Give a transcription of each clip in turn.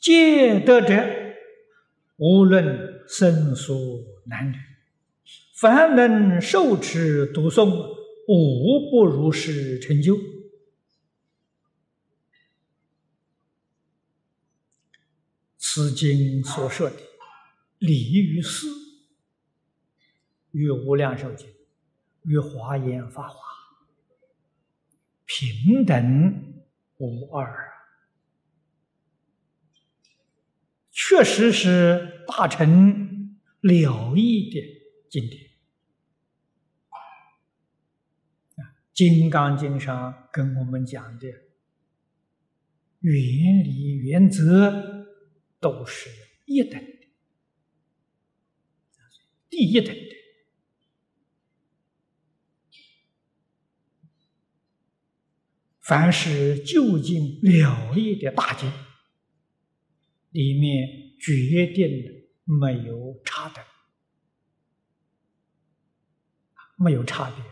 戒得者，无论生疏男女，凡能受持读诵，无不如是成就。此经所说的礼于事，与无量寿经、与华严法华平等无二，确实是大成了义的经典。《金刚经》上跟我们讲的原理原则。都是一等的，第一等的。凡是究竟了义的大经，里面决定没有差等，没有差别。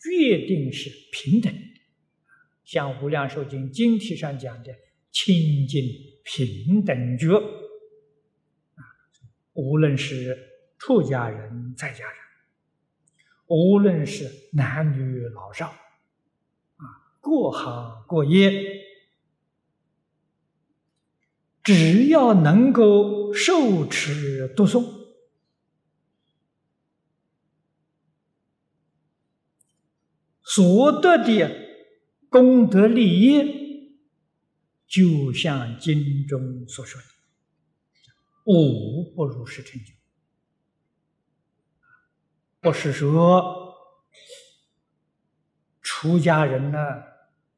决定是平等。的。像《无量寿经》经题上讲的清净。平等觉。啊，无论是出家人、在家人，无论是男女老少，啊，各行各业，只要能够受持读诵，所得的功德利益。就像经中所说的，无不如是成就。不是说出家人呢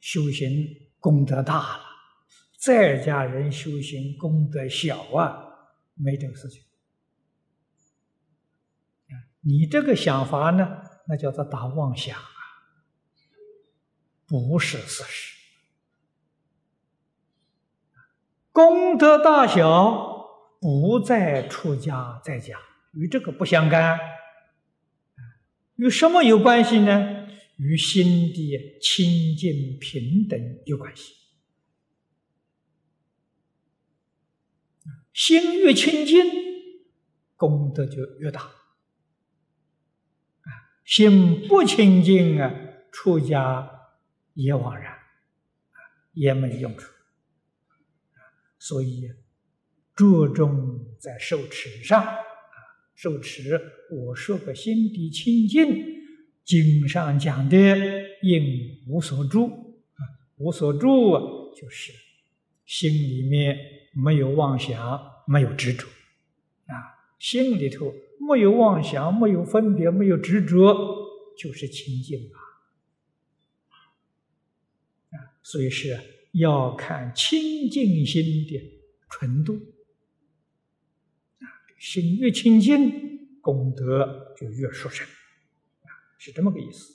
修行功德大了，在家人修行功德小啊，没这个事情。你这个想法呢，那叫做大妄想啊，不是事实。功德大小不在出家在家，与这个不相干。与什么有关系呢？与心的清净平等有关系。心越清净，功德就越大。心不清净啊，出家也枉然，也没用处。所以，着重在受持上啊，受持我说个心地清净，经上讲的应无所住啊，无所住啊，就是心里面没有妄想，没有执着啊，心里头没有妄想，没有分别，没有执着，就是清净啊，啊，所以是。要看清净心的纯度啊，心越清净，功德就越殊胜啊，是这么个意思。